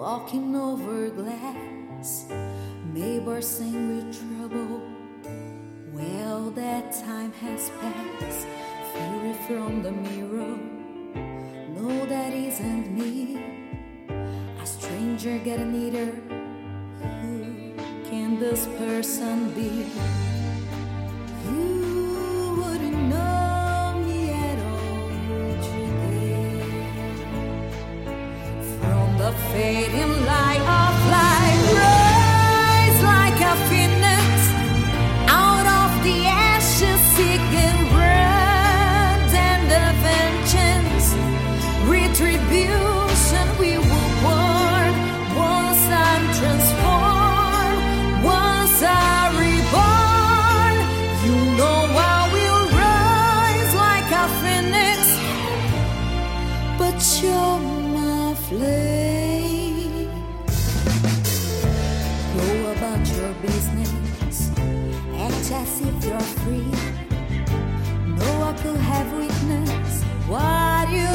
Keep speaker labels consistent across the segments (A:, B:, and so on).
A: walking over glass. Neighbors sing with trouble. Well, that time has passed. Fury from the mirror. No, that isn't me. A stranger getting neater. Who can this person be? fade business. Act as if you're free. No one could have witnessed what you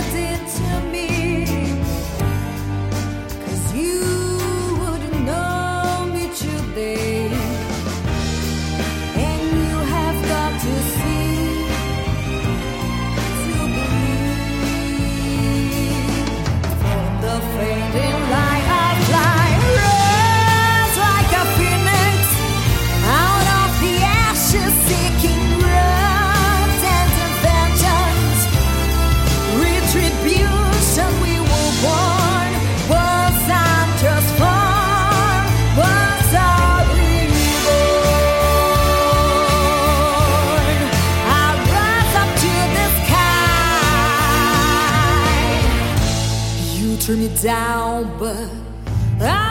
A: turn me down, but I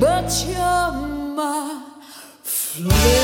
A: but you're my flame.